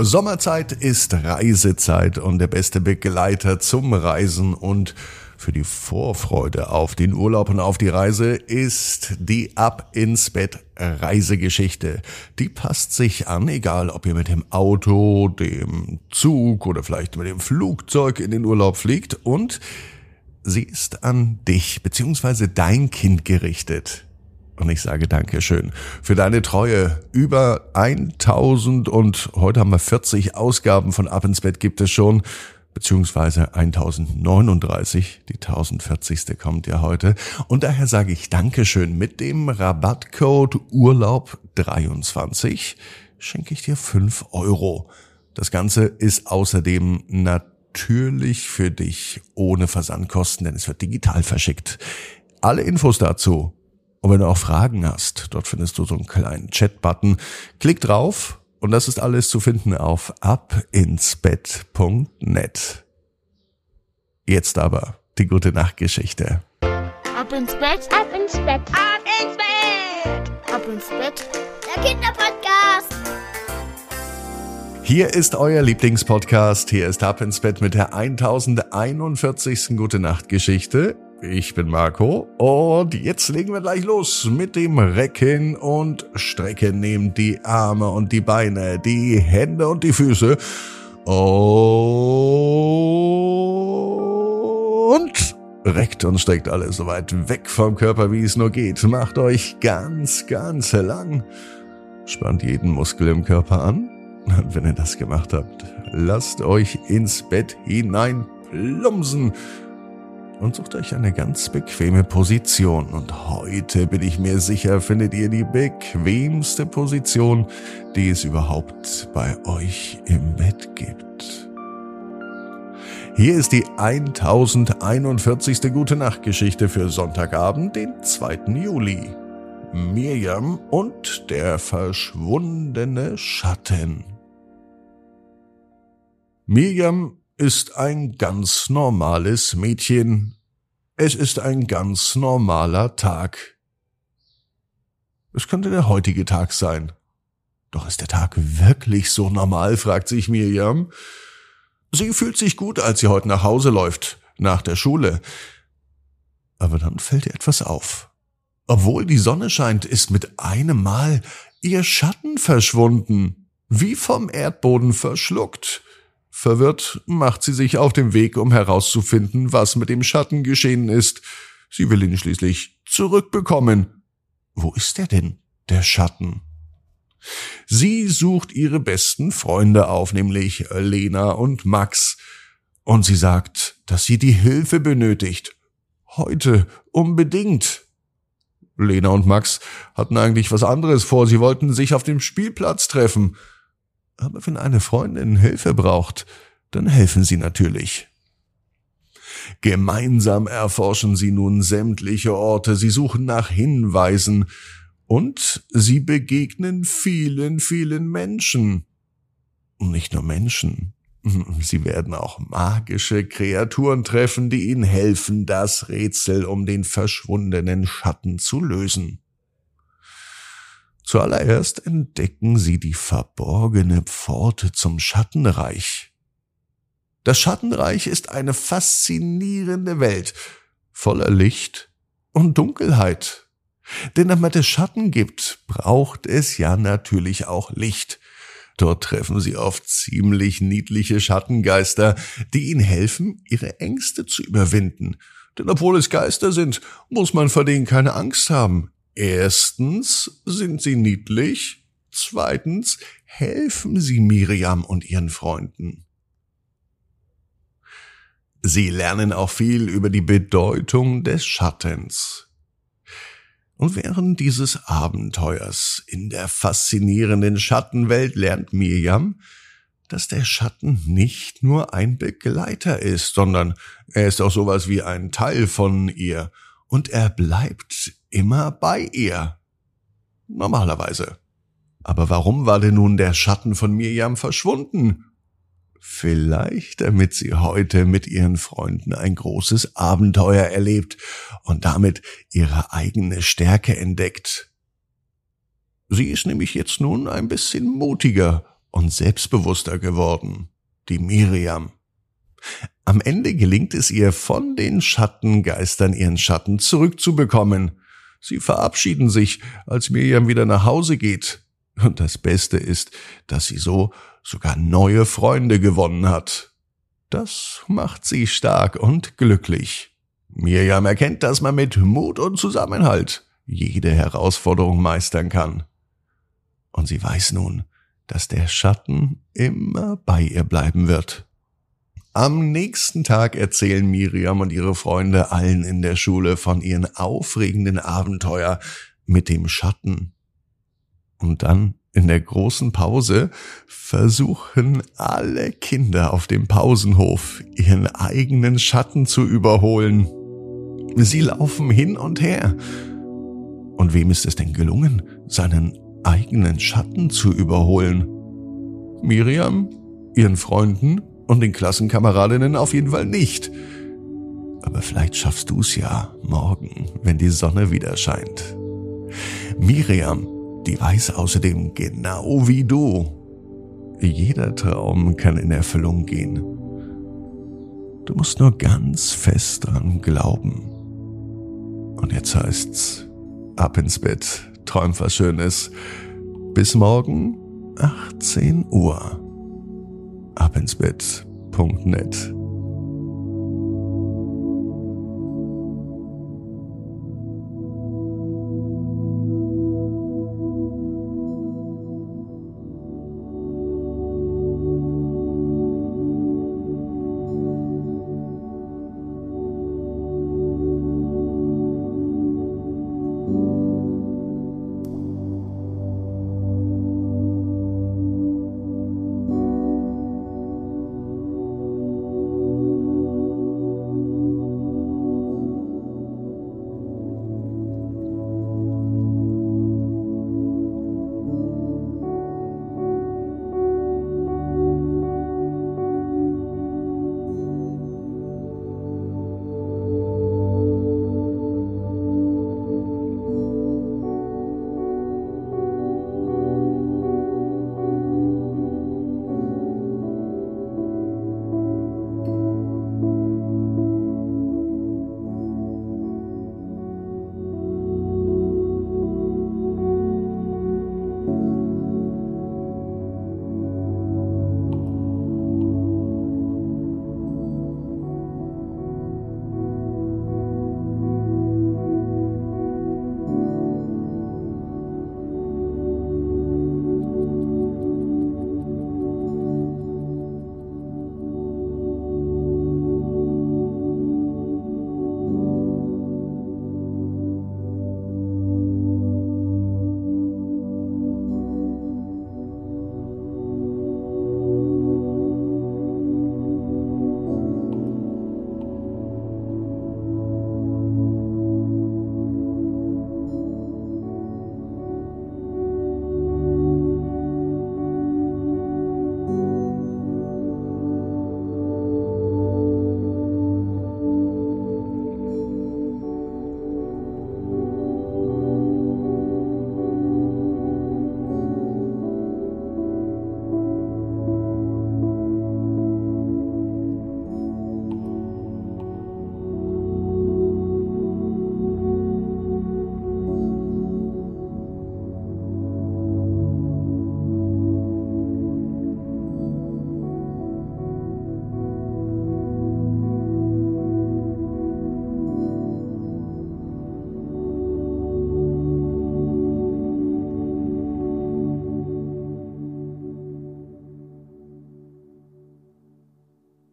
Sommerzeit ist Reisezeit und der beste Begleiter zum Reisen und für die Vorfreude auf den Urlaub und auf die Reise ist die Ab ins Bett Reisegeschichte. Die passt sich an, egal ob ihr mit dem Auto, dem Zug oder vielleicht mit dem Flugzeug in den Urlaub fliegt und sie ist an dich bzw. dein Kind gerichtet. Und ich sage Dankeschön für deine Treue. Über 1000 und heute haben wir 40 Ausgaben von Ab ins Bett gibt es schon, beziehungsweise 1039. Die 1040. kommt ja heute. Und daher sage ich Dankeschön. Mit dem Rabattcode Urlaub 23 schenke ich dir 5 Euro. Das Ganze ist außerdem natürlich für dich ohne Versandkosten, denn es wird digital verschickt. Alle Infos dazu und wenn du auch Fragen hast, dort findest du so einen kleinen Chat-Button. Klick drauf und das ist alles zu finden auf abinsbett.net. Jetzt aber die gute Nachtgeschichte. Ab ins Bett, ab ins Bett, ab ins Bett, ab ins Bett. Der Kinderpodcast. Hier ist euer Lieblingspodcast. Hier ist Ab ins Bett mit der 1041. Gute Nacht Geschichte. Ich bin Marco und jetzt legen wir gleich los mit dem Recken und Strecken. Nehmt die Arme und die Beine, die Hände und die Füße und reckt und streckt alles so weit weg vom Körper, wie es nur geht. Macht euch ganz, ganz lang. Spannt jeden Muskel im Körper an. Und wenn ihr das gemacht habt, lasst euch ins Bett hinein plumsen und sucht euch eine ganz bequeme Position. Und heute bin ich mir sicher, findet ihr die bequemste Position, die es überhaupt bei euch im Bett gibt. Hier ist die 1041. Gute Nacht Geschichte für Sonntagabend, den 2. Juli. Mirjam und der verschwundene Schatten. Mirjam ist ein ganz normales Mädchen. Es ist ein ganz normaler Tag. Es könnte der heutige Tag sein. Doch ist der Tag wirklich so normal, fragt sich Miriam. Sie fühlt sich gut, als sie heute nach Hause läuft, nach der Schule. Aber dann fällt ihr etwas auf. Obwohl die Sonne scheint, ist mit einem Mal ihr Schatten verschwunden, wie vom Erdboden verschluckt. Verwirrt macht sie sich auf den Weg, um herauszufinden, was mit dem Schatten geschehen ist. Sie will ihn schließlich zurückbekommen. Wo ist er denn, der Schatten? Sie sucht ihre besten Freunde auf, nämlich Lena und Max. Und sie sagt, dass sie die Hilfe benötigt. Heute unbedingt. Lena und Max hatten eigentlich was anderes vor. Sie wollten sich auf dem Spielplatz treffen. Aber wenn eine Freundin Hilfe braucht, dann helfen sie natürlich. Gemeinsam erforschen sie nun sämtliche Orte, sie suchen nach Hinweisen und sie begegnen vielen, vielen Menschen. Und nicht nur Menschen, sie werden auch magische Kreaturen treffen, die ihnen helfen, das Rätsel um den verschwundenen Schatten zu lösen. Zuallererst entdecken sie die verborgene Pforte zum Schattenreich. Das Schattenreich ist eine faszinierende Welt, voller Licht und Dunkelheit. Denn damit es Schatten gibt, braucht es ja natürlich auch Licht. Dort treffen sie oft ziemlich niedliche Schattengeister, die ihnen helfen, ihre Ängste zu überwinden. Denn obwohl es Geister sind, muss man vor denen keine Angst haben. Erstens sind sie niedlich, zweitens helfen sie Miriam und ihren Freunden. Sie lernen auch viel über die Bedeutung des Schattens. Und während dieses Abenteuers in der faszinierenden Schattenwelt lernt Miriam, dass der Schatten nicht nur ein Begleiter ist, sondern er ist auch sowas wie ein Teil von ihr und er bleibt immer bei ihr. Normalerweise. Aber warum war denn nun der Schatten von Mirjam verschwunden? Vielleicht damit sie heute mit ihren Freunden ein großes Abenteuer erlebt und damit ihre eigene Stärke entdeckt. Sie ist nämlich jetzt nun ein bisschen mutiger und selbstbewusster geworden, die Miriam. Am Ende gelingt es ihr, von den Schattengeistern ihren Schatten zurückzubekommen. Sie verabschieden sich, als Miriam wieder nach Hause geht. Und das Beste ist, dass sie so sogar neue Freunde gewonnen hat. Das macht sie stark und glücklich. Miriam erkennt, dass man mit Mut und Zusammenhalt jede Herausforderung meistern kann. Und sie weiß nun, dass der Schatten immer bei ihr bleiben wird. Am nächsten Tag erzählen Miriam und ihre Freunde allen in der Schule von ihren aufregenden Abenteuer mit dem Schatten. Und dann in der großen Pause versuchen alle Kinder auf dem Pausenhof ihren eigenen Schatten zu überholen. Sie laufen hin und her. Und wem ist es denn gelungen, seinen eigenen Schatten zu überholen? Miriam, ihren Freunden und den Klassenkameradinnen auf jeden Fall nicht. Aber vielleicht schaffst du es ja morgen, wenn die Sonne wieder scheint. Miriam, die weiß außerdem genau wie du. Jeder Traum kann in Erfüllung gehen. Du musst nur ganz fest dran glauben. Und jetzt heißt's, ab ins Bett, träum was Schönes. Bis morgen, 18 Uhr. Abinsbett.net